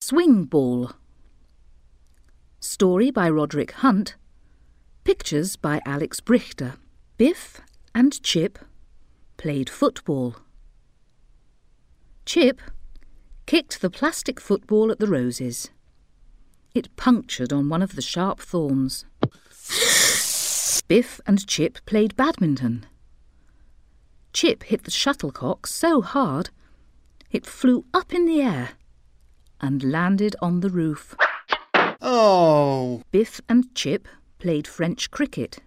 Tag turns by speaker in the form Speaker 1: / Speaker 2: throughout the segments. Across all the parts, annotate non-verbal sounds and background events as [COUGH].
Speaker 1: Swing Ball. Story by Roderick Hunt. Pictures by Alex Brychta. Biff and Chip played football. Chip kicked the plastic football at the roses. It punctured on one of the sharp thorns. Biff and Chip played badminton. Chip hit the shuttlecock so hard it flew up in the air and landed on the roof.
Speaker 2: Oh!
Speaker 1: Biff and Chip played French cricket.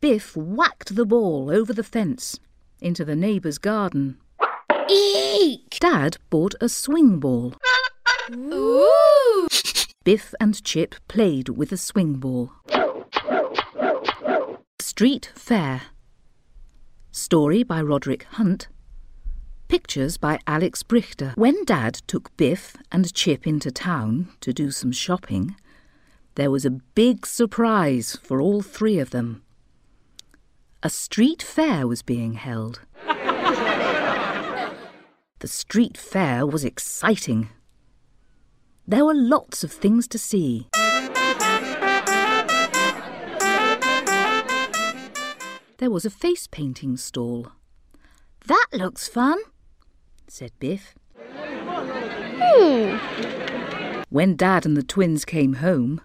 Speaker 1: Biff whacked the ball over the fence into the neighbour's garden.
Speaker 3: Eek!
Speaker 1: Dad bought a swing ball.
Speaker 3: Ooh!
Speaker 1: Biff and Chip played with a swing ball. Street Fair. Story by Roderick Hunt. Pictures by Alex Brychta. When Dad took Biff and Chip into town to do some shopping, there was a big surprise for all three of them. A street fair was being held. [LAUGHS] the street fair was exciting. There were lots of things to see. There was a face painting stall. That looks fun, said Biff.
Speaker 3: Hmm.
Speaker 1: When Dad and the twins came home,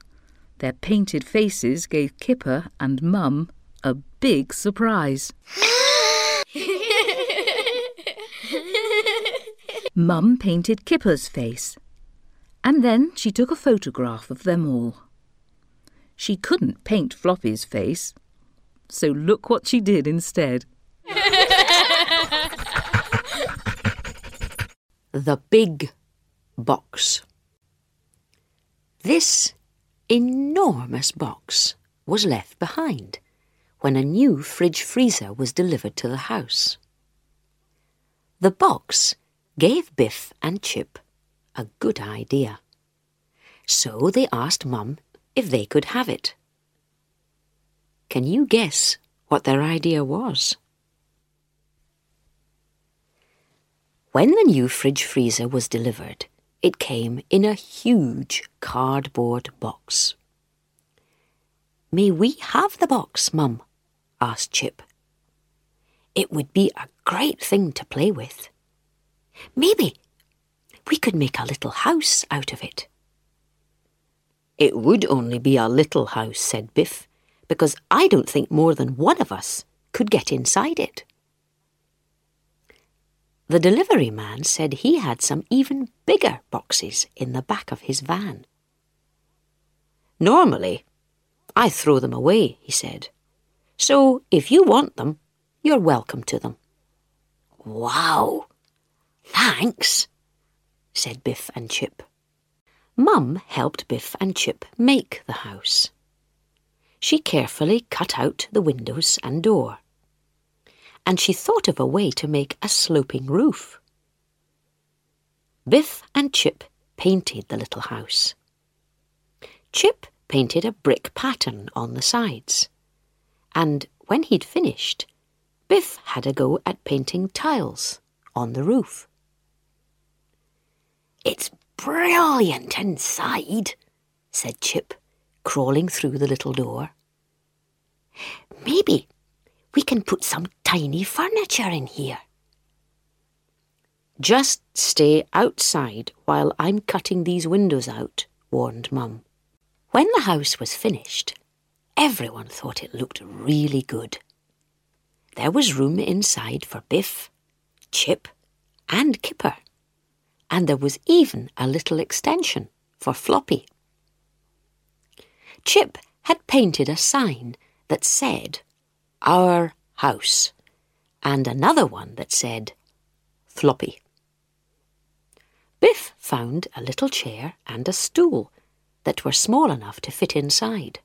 Speaker 1: their painted faces gave Kipper and Mum a big surprise. [LAUGHS] Mum painted Kipper's face, and then she took a photograph of them all. She couldn't paint Floppy's face, so look what she did instead. [LAUGHS]
Speaker 4: The Big Box. This enormous box was left behind when a new fridge freezer was delivered to the house. The box gave Biff and Chip a good idea. So they asked Mum if they could have it. Can you guess what their idea was? When the new fridge freezer was delivered, it came in a huge cardboard box. May we have the box, Mum? asked Chip. It would be a great thing to play with. Maybe we could make a little house out of it. It would only be a little house, said Biff, because I don't think more than one of us could get inside it. The delivery man said he had some even bigger boxes in the back of his van. Normally, I throw them away, he said. So if you want them, you're welcome to them. Wow! Thanks, said Biff and Chip. Mum helped Biff and Chip make the house. She carefully cut out the windows and door and she thought of a way to make a sloping roof. Biff and Chip painted the little house. Chip painted a brick pattern on the sides, and when he'd finished, Biff had a go at painting tiles on the roof. It's brilliant inside, said Chip, crawling through the little door. Maybe we can put some tiny furniture in here. Just stay outside while I'm cutting these windows out, warned Mum. When the house was finished, everyone thought it looked really good. There was room inside for Biff, Chip, and Kipper, and there was even a little extension for Floppy. Chip had painted a sign that said, Our House, and another one that said, Floppy. Biff found a little chair and a stool that were small enough to fit inside.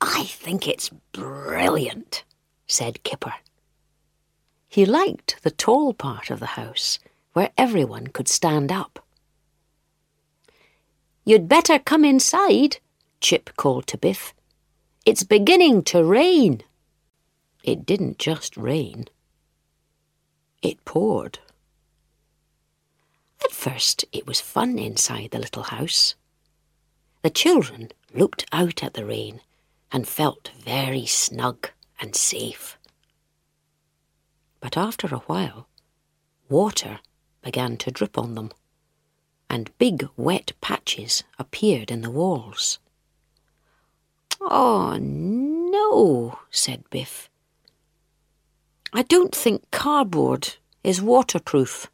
Speaker 4: I think it's brilliant, said Kipper. He liked the tall part of the house where everyone could stand up. You'd better come inside, Chip called to Biff. It's beginning to rain. It didn't just rain. It poured. At first, it was fun inside the little house. The children looked out at the rain and felt very snug and safe. But after a while, water began to drip on them, and big wet patches appeared in the walls. Oh, no, said Biff. I don't think cardboard is waterproof.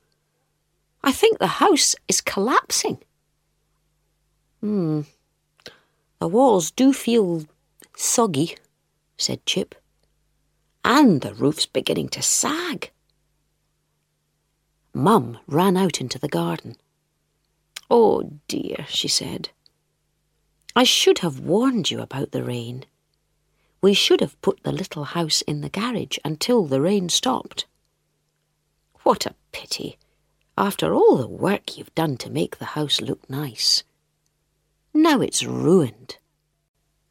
Speaker 4: I think the house is collapsing. Hmm. The walls do feel soggy, said Chip. And the roof's beginning to sag. Mum ran out into the garden. Oh dear, she said. I should have warned you about the rain. We should have put the little house in the garage until the rain stopped. What a pity, after all the work you've done to make the house look nice. Now it's ruined.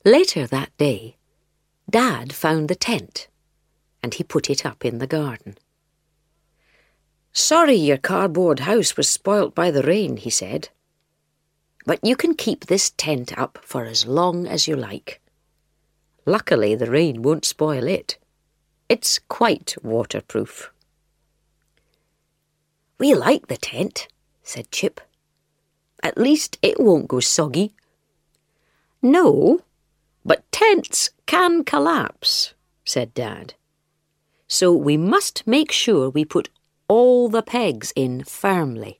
Speaker 4: Later that day, Dad found the tent and he put it up in the garden. Sorry your cardboard house was spoilt by the rain, he said. But you can keep this tent up for as long as you like. Luckily, the rain won't spoil it. It's quite waterproof. We like the tent, said Chip. At least it won't go soggy. No, but tents can collapse, said Dad. So we must make sure we put all the pegs in firmly.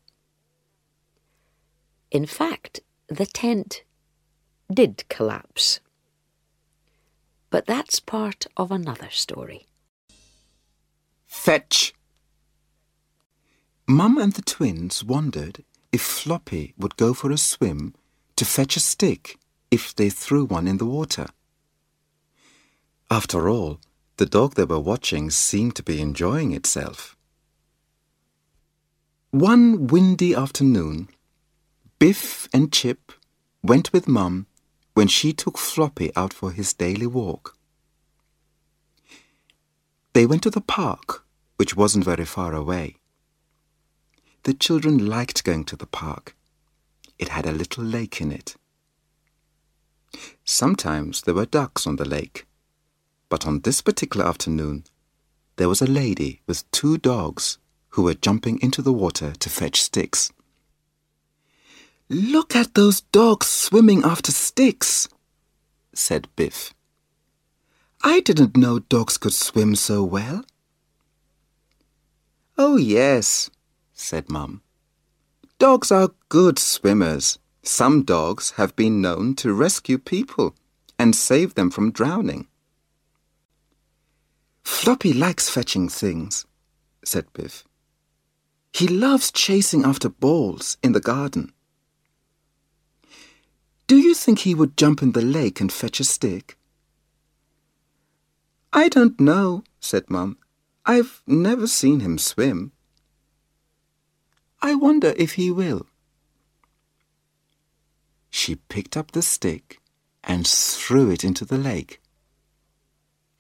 Speaker 4: In fact, the tent did collapse. But that's part of another story.
Speaker 2: Fetch! Mum and the twins wondered if Floppy would go for a swim to fetch a stick if they threw one in the water. After all, the dog they were watching seemed to be enjoying itself. One windy afternoon, Biff and Chip went with Mum when she took Floppy out for his daily walk. They went to the park, which wasn't very far away. The children liked going to the park. It had a little lake in it. Sometimes there were ducks on the lake, but on this particular afternoon, there was a lady with two dogs who were jumping into the water to fetch sticks. Look at those dogs swimming after sticks, said Biff. I didn't know dogs could swim so well. Oh, yes, said Mum. Dogs are good swimmers. Some dogs have been known to rescue people and save them from drowning. Floppy likes fetching things, said Biff. He loves chasing after balls in the garden. Do you think he would jump in the lake and fetch a stick? I don't know, said Mum. I've never seen him swim. I wonder if he will. She picked up the stick and threw it into the lake.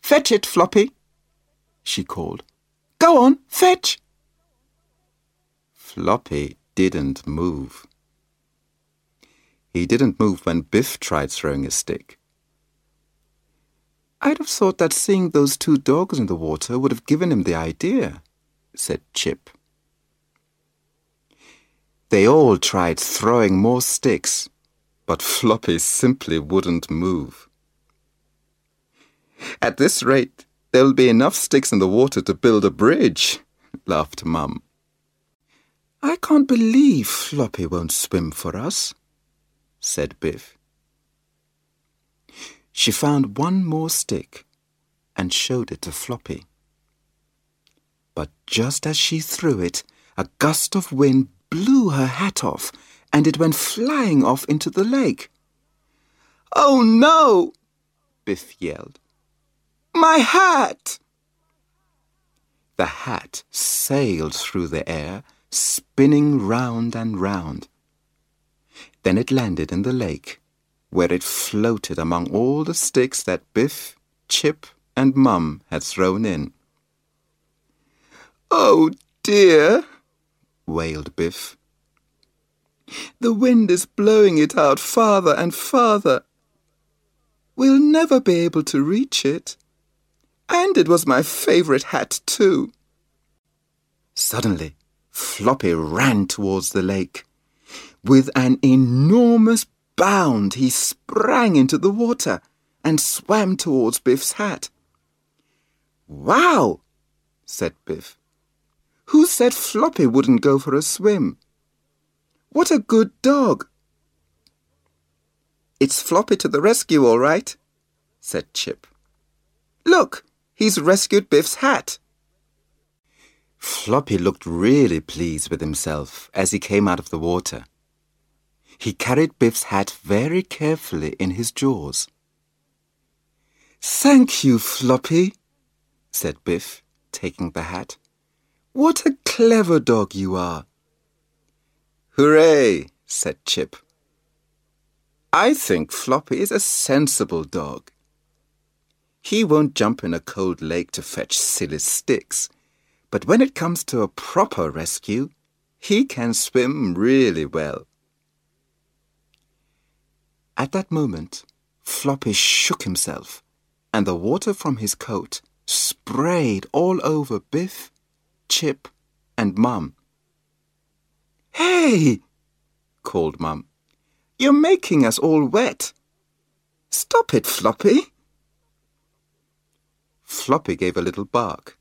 Speaker 2: Fetch it, Floppy, she called. Go on, fetch! Floppy didn't move. He didn't move when Biff tried throwing his stick. I'd have thought that seeing those two dogs in the water would have given him the idea, said Chip. They all tried throwing more sticks, but Floppy simply wouldn't move. At this rate, there'll be enough sticks in the water to build a bridge, laughed Mum. I can't believe Floppy won't swim for us, said Biff. She found one more stick and showed it to Floppy. But just as she threw it, a gust of wind blew her hat off and it went flying off into the lake. Oh no! Biff yelled. My hat! The hat sailed through the air, spinning round and round. Then it landed in the lake, where it floated among all the sticks that Biff, Chip, and Mum had thrown in. Oh dear, wailed Biff. The wind is blowing it out farther and farther. We'll never be able to reach it. And it was my favourite hat, too. Suddenly, Floppy ran towards the lake. With an enormous bound, he sprang into the water and swam towards Biff's hat. Wow, said Biff. Who said Floppy wouldn't go for a swim? What a good dog! It's Floppy to the rescue, all right, said Chip. Look, he's rescued Biff's hat. Floppy looked really pleased with himself as he came out of the water. He carried Biff's hat very carefully in his jaws. Thank you, Floppy, said Biff, taking the hat. What a clever dog you are. Hooray, said Chip. I think Floppy is a sensible dog. He won't jump in a cold lake to fetch silly sticks, but when it comes to a proper rescue, he can swim really well. At that moment, Floppy shook himself, and the water from his coat sprayed all over Biff, Chip, and Mum. Hey! called Mum. You're making us all wet. Stop it, Floppy. Floppy gave a little bark.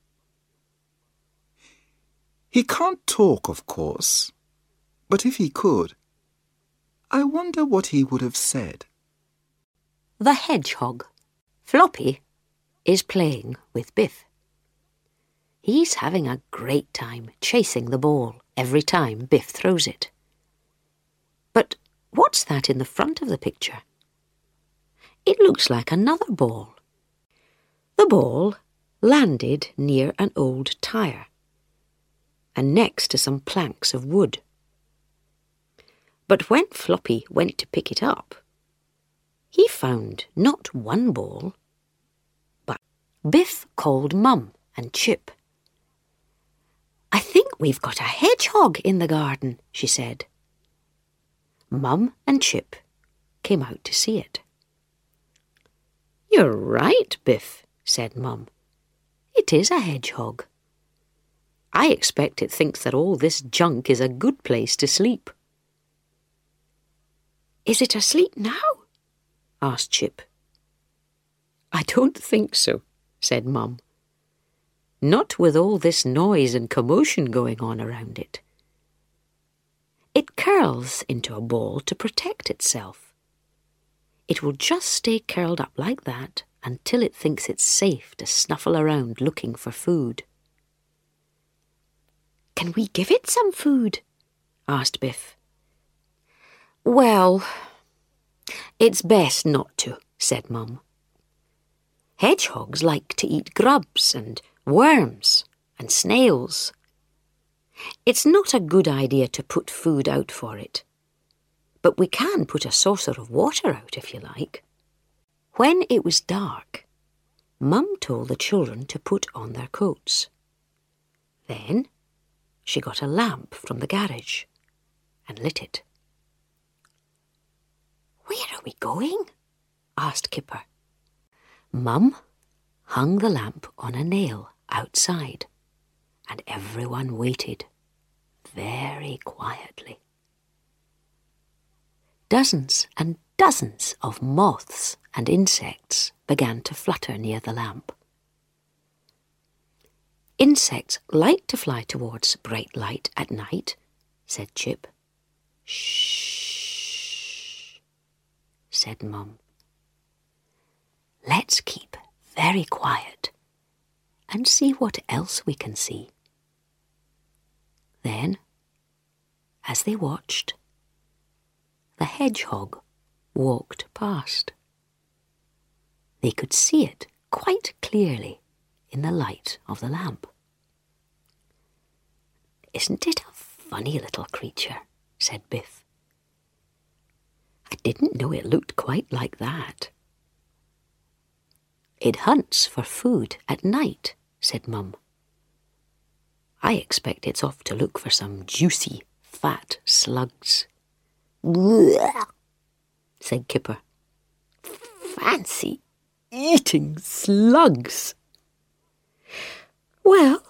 Speaker 2: He can't talk, of course, but if he could, I wonder what he would have said.
Speaker 4: The hedgehog, Floppy, is playing with Biff. He's having a great time chasing the ball every time Biff throws it. But what's that in the front of the picture? It looks like another ball. The ball landed near an old tyre and next to some planks of wood. But when Floppy went to pick it up, he found not one ball, but Biff called Mum and Chip. I think we've got a hedgehog in the garden, she said. Mum and Chip came out to see it. You're right, Biff, said Mum. It is a hedgehog. I expect it thinks that all this junk is a good place to sleep. Is it asleep now? asked Chip. I don't think so, said Mum. Not with all this noise and commotion going on around it. It curls into a ball to protect itself. It will just stay curled up like that until it thinks it's safe to snuffle around looking for food. Can we give it some food? asked Biff. Well, it's best not to, said Mum. Hedgehogs like to eat grubs and worms and snails. It's not a good idea to put food out for it, but we can put a saucer of water out if you like. When it was dark, Mum told the children to put on their coats. Then she got a lamp from the garage and lit it. Where are we going? asked Kipper. Mum hung the lamp on a nail outside, and everyone waited very quietly. Dozens and dozens of moths and insects began to flutter near the lamp. Insects like to fly towards bright light at night, said Chip. Shh, said Mum. Let's keep very quiet and see what else we can see. Then, as they watched, the hedgehog walked past. They could see it quite clearly in the light of the lamp. Isn't it a funny little creature? said Biff. I didn't know it looked quite like that. It hunts for food at night, said Mum. I expect it's off to look for some juicy, fat slugs. Said Kipper. Fancy eating slugs. Well,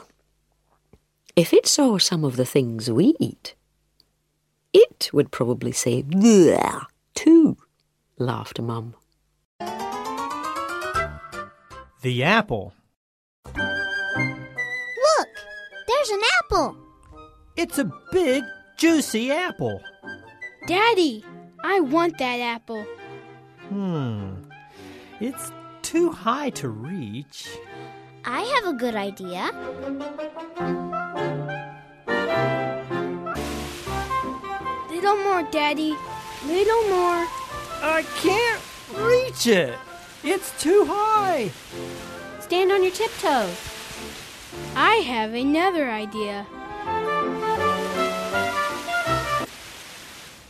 Speaker 4: if it saw some of the things we eat, it would probably say Blech, too, laughed Mum.
Speaker 5: The apple.
Speaker 3: Look, there's an apple.
Speaker 5: It's a big, juicy apple.
Speaker 6: Daddy, I want that apple.
Speaker 5: Hmm. It's too high to reach.
Speaker 3: I have a good idea.
Speaker 6: Little more, Daddy. Little more.
Speaker 5: I can't reach it. It's too high.
Speaker 6: Stand on your tiptoes. I have another idea.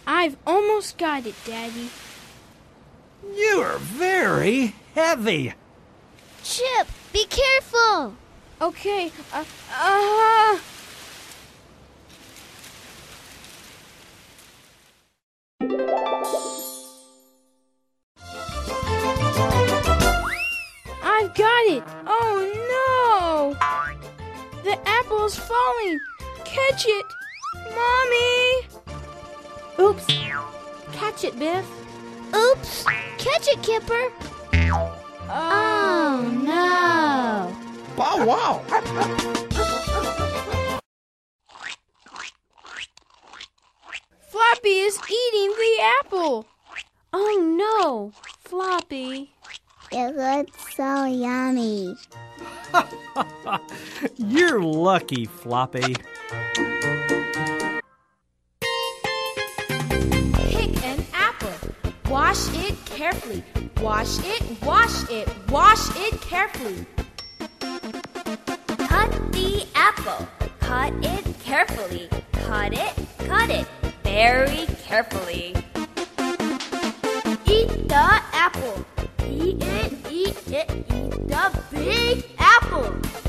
Speaker 6: I've almost got it, Daddy.
Speaker 5: You are very heavy.
Speaker 3: Chip, be careful.
Speaker 6: Okay, uh, uh. I've got it! Oh no! The apple's falling! Catch it! Mommy! Oops! Catch it, Biff!
Speaker 3: Oops. Catch it, Kipper. Oh, oh no.
Speaker 5: Bow wow.
Speaker 6: Floppy is eating the apple! Oh no! Floppy!
Speaker 3: It looks so yummy. [LAUGHS]
Speaker 5: You're lucky, Floppy.
Speaker 7: Pick an apple. Wash it carefully. Wash it, wash it, wash it carefully.
Speaker 8: Cut the apple. Cut it carefully. Cut it, cut it very carefully.
Speaker 7: Eat the apple. Eat it, eat it, eat the big apple.